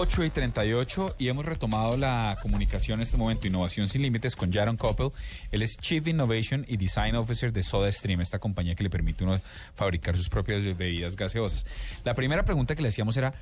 8 y 38 y hemos retomado la comunicación en este momento, Innovación Sin Límites, con Jaron Koppel. Él es Chief Innovation y Design Officer de SodaStream, esta compañía que le permite uno fabricar sus propias bebidas gaseosas. La primera pregunta que le hacíamos era,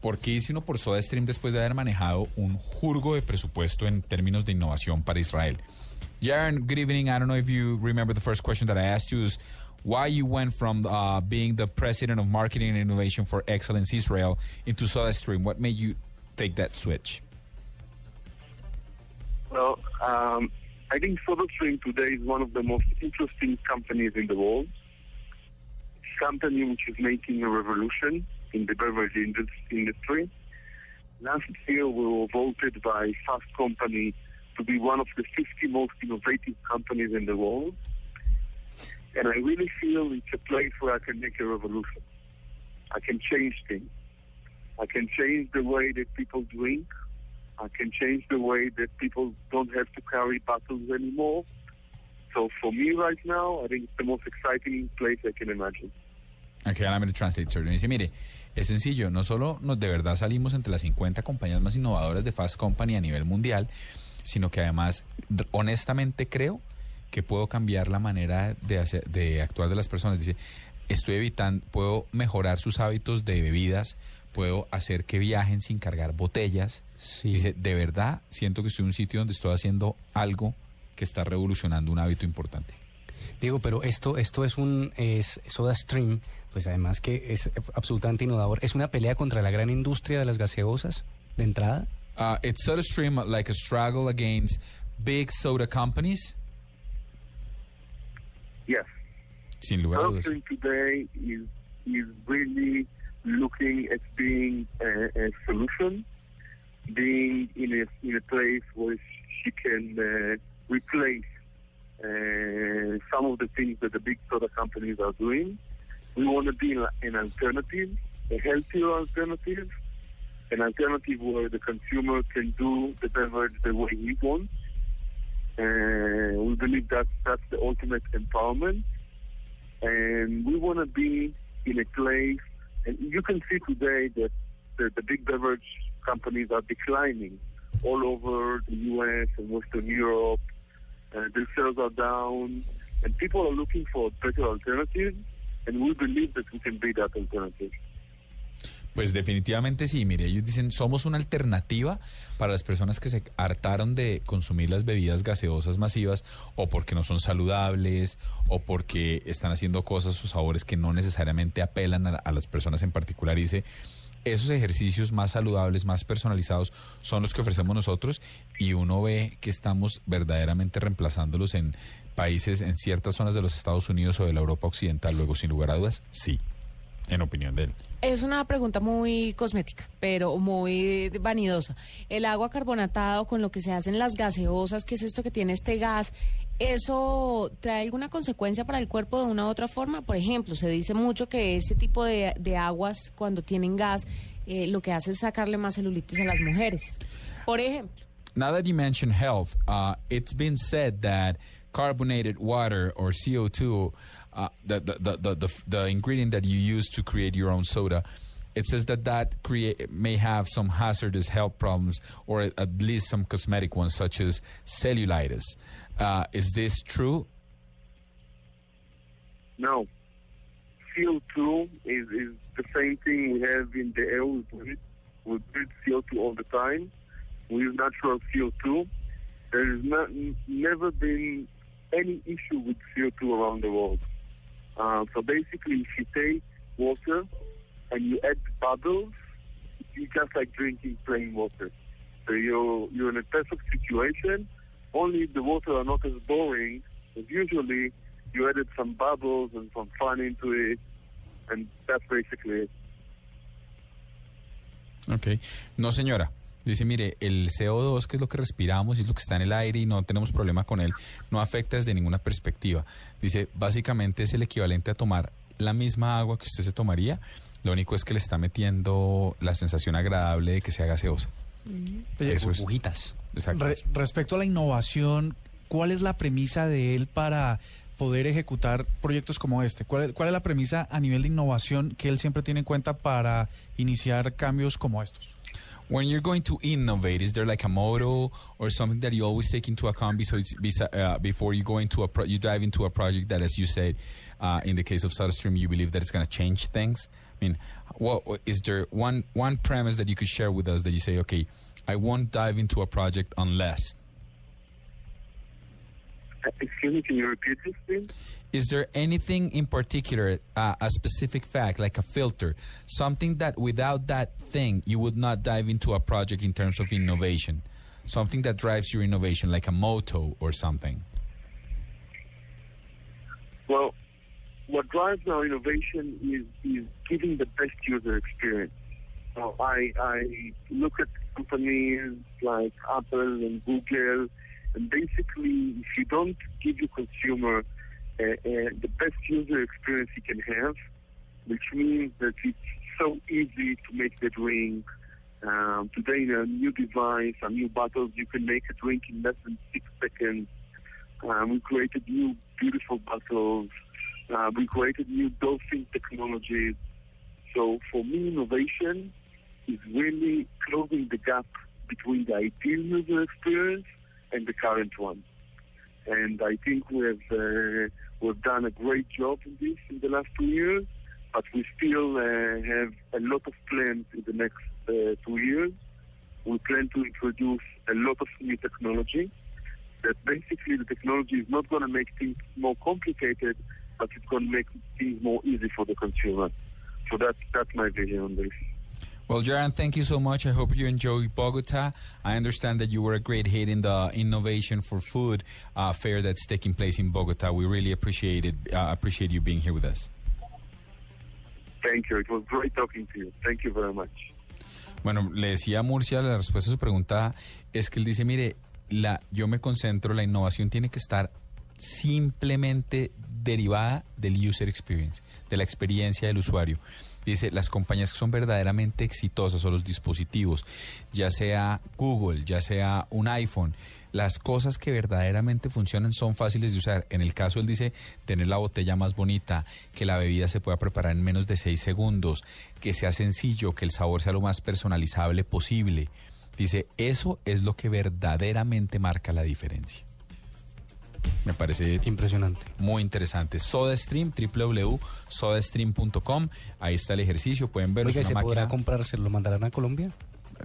¿por qué hice uno por SodaStream después de haber manejado un jurgo de presupuesto en términos de innovación para Israel? Jaron, good evening. I don't know if you remember the first question that I asked you is why you went from uh, being the president of marketing and innovation for Excellence Israel into SodaStream. What made you take that switch? Well, um, I think SodaStream today is one of the most interesting companies in the world. It's a company which is making a revolution in the beverage indus- industry. Last year, we were voted by Fast Company to be one of the 50 most innovative companies in the world. And I really feel it's a place where I can make a revolution. I can change things. I can change the way that people drink. I can change the way that people don't have to carry bottles anymore. So for me right now, I think it's the most exciting place I can imagine. Okay, I'm going to translate, sir. Dice, mire, es sencillo, no solo nos de verdad salimos entre las 50 compañías más innovadoras de Fast Company a nivel mundial, sino que además, honestamente creo que puedo cambiar la manera de, hacer, de actuar de las personas. Dice, estoy evitando, puedo mejorar sus hábitos de bebidas, puedo hacer que viajen sin cargar botellas. Sí. Dice, de verdad siento que estoy en un sitio donde estoy haciendo algo que está revolucionando un hábito importante. Diego, pero esto, esto es un es Soda Stream, pues además que es absolutamente innovador. ¿Es una pelea contra la gran industria de las gaseosas de entrada? Uh, it's SodaStream like a struggle against big soda companies, Yes. sin lugar a dudas. Today is is really looking at being a, a solution, being in a in a place where she can uh, replace uh, some of the things that the big soda companies are doing. We want to be an alternative, a healthier alternative, an alternative where the consumer can do the beverage the way he wants. Uh, believe that that's the ultimate empowerment and we want to be in a place. And you can see today that the, the big beverage companies are declining all over the U.S. and Western Europe. Uh, their sales are down, and people are looking for better alternative. And we believe that we can be that alternative. Pues definitivamente sí, mire, ellos dicen, somos una alternativa para las personas que se hartaron de consumir las bebidas gaseosas masivas o porque no son saludables o porque están haciendo cosas o sabores que no necesariamente apelan a, a las personas en particular. Y dice, esos ejercicios más saludables, más personalizados, son los que ofrecemos nosotros y uno ve que estamos verdaderamente reemplazándolos en países, en ciertas zonas de los Estados Unidos o de la Europa Occidental. Luego, sin lugar a dudas, sí, en opinión de él. Es una pregunta muy cosmética, pero muy vanidosa. El agua carbonatada o con lo que se hacen las gaseosas, que es esto que tiene este gas, ¿eso trae alguna consecuencia para el cuerpo de una u otra forma? Por ejemplo, se dice mucho que ese tipo de, de aguas, cuando tienen gas, eh, lo que hace es sacarle más celulitis a las mujeres. Por ejemplo. Now that you mention health, uh, it's been said that carbonated water or CO2, uh, the, the, the, the, the, ingredient that you use to create your own soda, it says that that create, may have some hazardous health problems or at, at least some cosmetic ones, such as cellulitis. Uh, is this true? No. CO2 is, is the same thing we have in the air. We breathe, we breathe CO2 all the time. We use natural CO2. There has not, never been any issue with CO2 around the world. Uh, so basically, if you take water and you add bubbles, it's just like drinking plain water. So you're, you're in a perfect situation. Only the water are not as boring as usually you added some bubbles and some fun into it, and that's basically it. Ok. No, señora. Dice, mire, el CO2, que es lo que respiramos y es lo que está en el aire y no tenemos problema con él, no afecta desde ninguna perspectiva. Dice, básicamente es el equivalente a tomar la misma agua que usted se tomaría, lo único es que le está metiendo la sensación agradable de que sea gaseosa. Oye, Eso es. Burbujitas. Exacto. Re- respecto a la innovación, ¿cuál es la premisa de él para poder ejecutar proyectos como este? ¿Cuál cuál es la premisa a nivel de innovación que él siempre tiene en cuenta para iniciar cambios como estos? When you're going to innovate, is there like a motto or something that you always take into account uh, before you go into a pro- you dive into a project that, as you said, uh, in the case of SodaStream, you believe that it's going to change things? I mean, what- is there one one premise that you could share with us that you say, okay, I won't dive into a project unless? Excuse me, can you repeat this, please? Is there anything in particular, uh, a specific fact, like a filter, something that without that thing you would not dive into a project in terms of innovation? Something that drives your innovation, like a motto or something? Well, what drives our innovation is, is giving the best user experience. So I, I look at companies like Apple and Google, basically, if you don't give your consumer uh, uh, the best user experience you can have, which means that it's so easy to make the drink. Um, today, in a new device, a new bottles, you can make a drink in less than six seconds. Um, we created new beautiful bottles. Uh, we created new dosing technologies. So for me, innovation is really closing the gap between the ideal user experience and the current one. And I think we have uh, we've done a great job in this in the last two years, but we still uh, have a lot of plans in the next uh, two years. We plan to introduce a lot of new technology that basically the technology is not going to make things more complicated, but it's going to make things more easy for the consumer. So that's that's my vision on this. Well, Jaran, thank you so much. I hope you enjoy Bogota. I understand that you were a great hit in the innovation for food uh, fair that's taking place in Bogota. We really appreciate it. Uh, appreciate you being here with us. Thank you. It was great talking to you. Thank you very much. Bueno, le decía a Murcia, la respuesta a su pregunta es que él dice, mire, la, yo me concentro, la innovación tiene que estar simplemente derivada del user experience, de la experiencia del usuario. Dice, las compañías que son verdaderamente exitosas o los dispositivos, ya sea Google, ya sea un iPhone, las cosas que verdaderamente funcionan son fáciles de usar. En el caso, él dice, tener la botella más bonita, que la bebida se pueda preparar en menos de seis segundos, que sea sencillo, que el sabor sea lo más personalizable posible. Dice, eso es lo que verdaderamente marca la diferencia. Me parece Impresionante. muy interesante. SodaStream, www.sodastream.com. Ahí está el ejercicio, pueden verlo. Oiga, es ¿se una podrá máquina- comprar? ¿Se lo mandarán a Colombia? No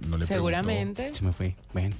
le pregunto. Seguramente. Se me fue. Ven.